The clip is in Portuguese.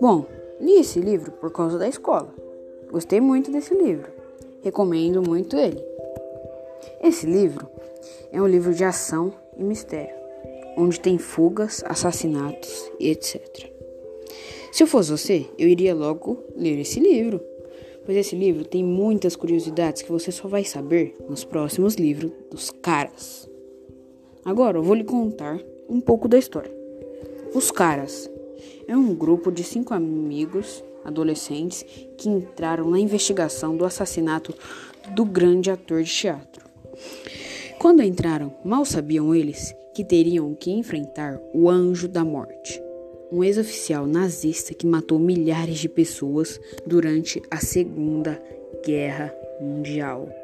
Bom, li esse livro por causa da escola. Gostei muito desse livro. Recomendo muito ele. Esse livro é um livro de ação e mistério, onde tem fugas, assassinatos e etc. Se eu fosse você, eu iria logo ler esse livro, pois esse livro tem muitas curiosidades que você só vai saber nos próximos livros dos caras. Agora eu vou lhe contar um pouco da história. Os caras é um grupo de cinco amigos adolescentes que entraram na investigação do assassinato do grande ator de teatro. Quando entraram, mal sabiam eles que teriam que enfrentar o Anjo da Morte, um ex-oficial nazista que matou milhares de pessoas durante a Segunda Guerra Mundial.